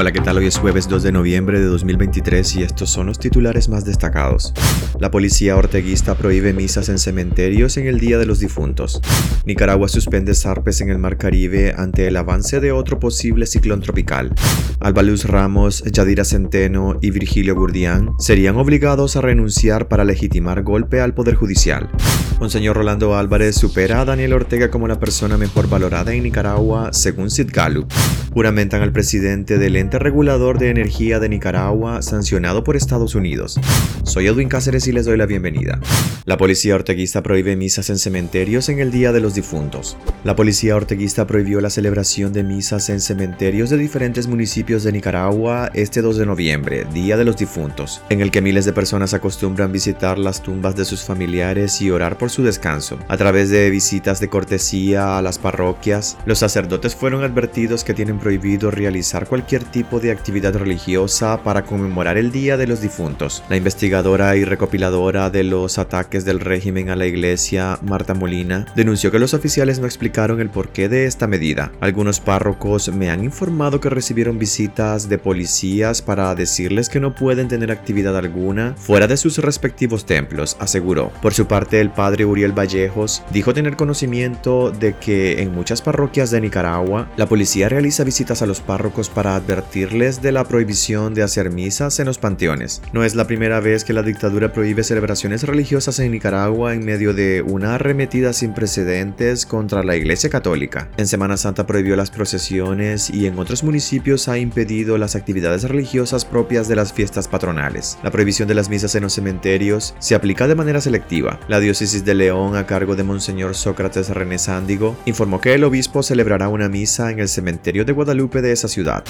Hola, ¿qué tal? Hoy es jueves 2 de noviembre de 2023 y estos son los titulares más destacados. La policía orteguista prohíbe misas en cementerios en el Día de los Difuntos. Nicaragua suspende zarpes en el Mar Caribe ante el avance de otro posible ciclón tropical. Albaluz Ramos, Yadira Centeno y Virgilio Gurdián serían obligados a renunciar para legitimar golpe al Poder Judicial. Monseñor Rolando Álvarez supera a Daniel Ortega como la persona mejor valorada en Nicaragua según Sid Gallup. Juramentan al presidente del regulador de energía de Nicaragua sancionado por Estados Unidos. Soy Edwin Cáceres y les doy la bienvenida. La policía orteguista prohíbe misas en cementerios en el Día de los Difuntos. La policía orteguista prohibió la celebración de misas en cementerios de diferentes municipios de Nicaragua este 2 de noviembre, Día de los Difuntos, en el que miles de personas acostumbran visitar las tumbas de sus familiares y orar por su descanso. A través de visitas de cortesía a las parroquias, los sacerdotes fueron advertidos que tienen prohibido realizar cualquier tipo de actividad religiosa para conmemorar el Día de los Difuntos. La investigadora y recopiladora de los ataques del régimen a la iglesia, Marta Molina, denunció que los oficiales no explicaron el porqué de esta medida. Algunos párrocos me han informado que recibieron visitas de policías para decirles que no pueden tener actividad alguna fuera de sus respectivos templos, aseguró. Por su parte, el padre Uriel Vallejos dijo tener conocimiento de que en muchas parroquias de Nicaragua, la policía realiza visitas a los párrocos para de la prohibición de hacer misas en los panteones. No es la primera vez que la dictadura prohíbe celebraciones religiosas en Nicaragua en medio de una arremetida sin precedentes contra la Iglesia Católica. En Semana Santa prohibió las procesiones y en otros municipios ha impedido las actividades religiosas propias de las fiestas patronales. La prohibición de las misas en los cementerios se aplica de manera selectiva. La diócesis de León, a cargo de Monseñor Sócrates René Sándigo, informó que el obispo celebrará una misa en el cementerio de Guadalupe de esa ciudad.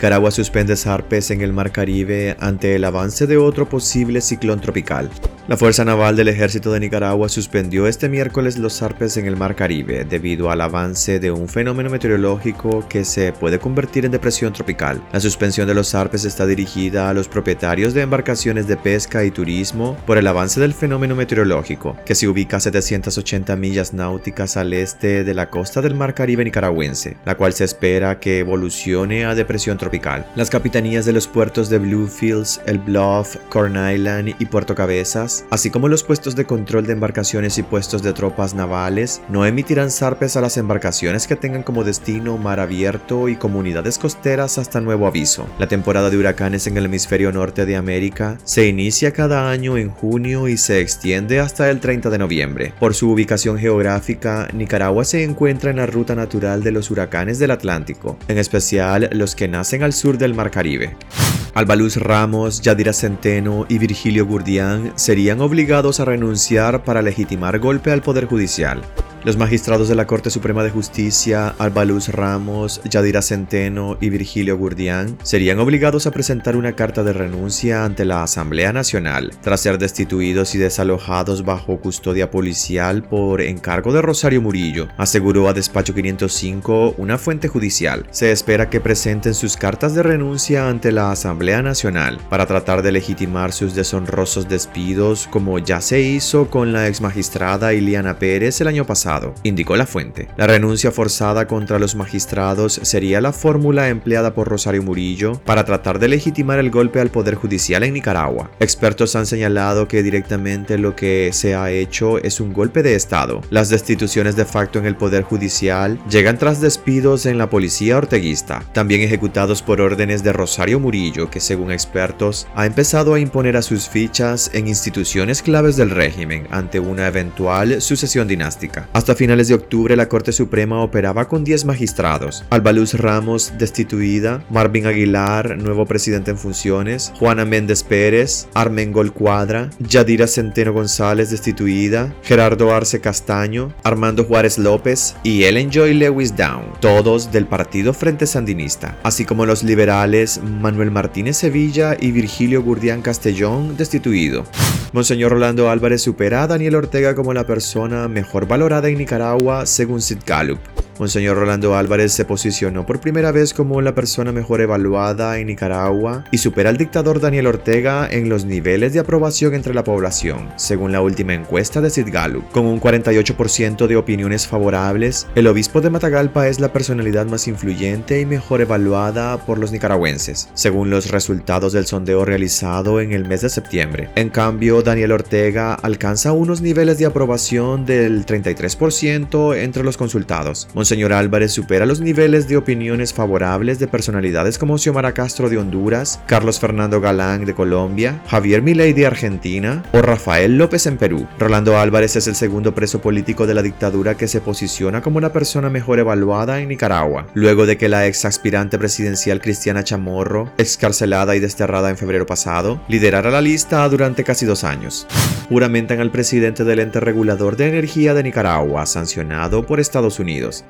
Nicaragua suspende zarpes en el Mar Caribe ante el avance de otro posible ciclón tropical. La Fuerza Naval del Ejército de Nicaragua suspendió este miércoles los zarpes en el Mar Caribe debido al avance de un fenómeno meteorológico que se puede convertir en depresión tropical. La suspensión de los zarpes está dirigida a los propietarios de embarcaciones de pesca y turismo por el avance del fenómeno meteorológico, que se ubica a 780 millas náuticas al este de la costa del Mar Caribe nicaragüense, la cual se espera que evolucione a depresión tropical. Las capitanías de los puertos de Bluefields, El Bluff, Corn Island y Puerto Cabezas así como los puestos de control de embarcaciones y puestos de tropas navales, no emitirán zarpes a las embarcaciones que tengan como destino mar abierto y comunidades costeras hasta nuevo aviso. La temporada de huracanes en el hemisferio norte de América se inicia cada año en junio y se extiende hasta el 30 de noviembre. Por su ubicación geográfica, Nicaragua se encuentra en la ruta natural de los huracanes del Atlántico, en especial los que nacen al sur del Mar Caribe. Albaluz Ramos, Yadira Centeno y Virgilio Gurdián serían obligados a renunciar para legitimar golpe al Poder Judicial. Los magistrados de la Corte Suprema de Justicia, Albaluz Ramos, Yadira Centeno y Virgilio Gurdián, serían obligados a presentar una carta de renuncia ante la Asamblea Nacional, tras ser destituidos y desalojados bajo custodia policial por encargo de Rosario Murillo, aseguró a Despacho 505 una fuente judicial. Se espera que presenten sus cartas de renuncia ante la Asamblea Nacional para tratar de legitimar sus deshonrosos despidos como ya se hizo con la exmagistrada Iliana Pérez el año pasado indicó la fuente. La renuncia forzada contra los magistrados sería la fórmula empleada por Rosario Murillo para tratar de legitimar el golpe al Poder Judicial en Nicaragua. Expertos han señalado que directamente lo que se ha hecho es un golpe de Estado. Las destituciones de facto en el Poder Judicial llegan tras despidos en la policía orteguista, también ejecutados por órdenes de Rosario Murillo, que según expertos ha empezado a imponer a sus fichas en instituciones claves del régimen ante una eventual sucesión dinástica. Hasta finales de octubre, la Corte Suprema operaba con 10 magistrados. Albaluz Ramos, destituida, Marvin Aguilar, nuevo presidente en funciones, Juana Méndez Pérez, Armengol Cuadra, Yadira Centeno González, destituida, Gerardo Arce Castaño, Armando Juárez López y Ellen Joy Lewis Down, todos del Partido Frente Sandinista, así como los liberales Manuel Martínez Sevilla y Virgilio Gurdián Castellón, destituido. Monseñor Rolando Álvarez supera a Daniel Ortega como la persona mejor valorada en Nicaragua según Sid Gallup. Monseñor Rolando Álvarez se posicionó por primera vez como la persona mejor evaluada en Nicaragua y supera al dictador Daniel Ortega en los niveles de aprobación entre la población, según la última encuesta de Sid Gallup. Con un 48% de opiniones favorables, el obispo de Matagalpa es la personalidad más influyente y mejor evaluada por los nicaragüenses, según los resultados del sondeo realizado en el mes de septiembre. En cambio, Daniel Ortega alcanza unos niveles de aprobación del 33% entre los consultados. Álvarez supera los niveles de opiniones favorables de personalidades como Xiomara Castro de Honduras, Carlos Fernando Galán de Colombia, Javier Milei de Argentina o Rafael López en Perú. Rolando Álvarez es el segundo preso político de la dictadura que se posiciona como la persona mejor evaluada en Nicaragua, luego de que la ex aspirante presidencial Cristiana Chamorro, excarcelada y desterrada en febrero pasado, liderara la lista durante casi dos años. Juramentan al presidente del ente regulador de energía de Nicaragua, sancionado por Estados Unidos.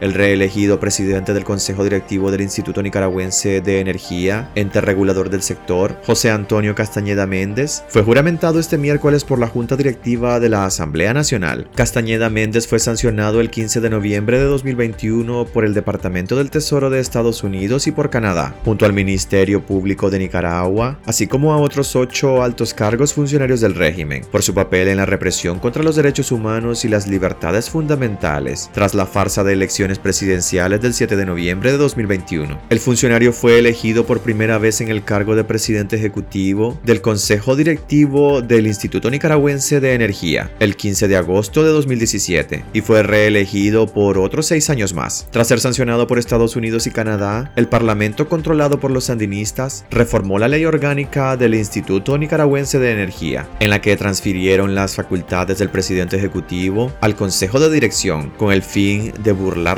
El reelegido presidente del Consejo Directivo del Instituto Nicaragüense de Energía, ente regulador del sector, José Antonio Castañeda Méndez, fue juramentado este miércoles por la Junta Directiva de la Asamblea Nacional. Castañeda Méndez fue sancionado el 15 de noviembre de 2021 por el Departamento del Tesoro de Estados Unidos y por Canadá, junto al Ministerio Público de Nicaragua, así como a otros ocho altos cargos funcionarios del régimen, por su papel en la represión contra los derechos humanos y las libertades fundamentales, tras la farsa de elecciones presidenciales del 7 de noviembre de 2021. El funcionario fue elegido por primera vez en el cargo de presidente ejecutivo del Consejo Directivo del Instituto Nicaragüense de Energía el 15 de agosto de 2017 y fue reelegido por otros seis años más. Tras ser sancionado por Estados Unidos y Canadá, el Parlamento controlado por los sandinistas reformó la ley orgánica del Instituto Nicaragüense de Energía, en la que transfirieron las facultades del presidente ejecutivo al Consejo de Dirección con el fin de burlar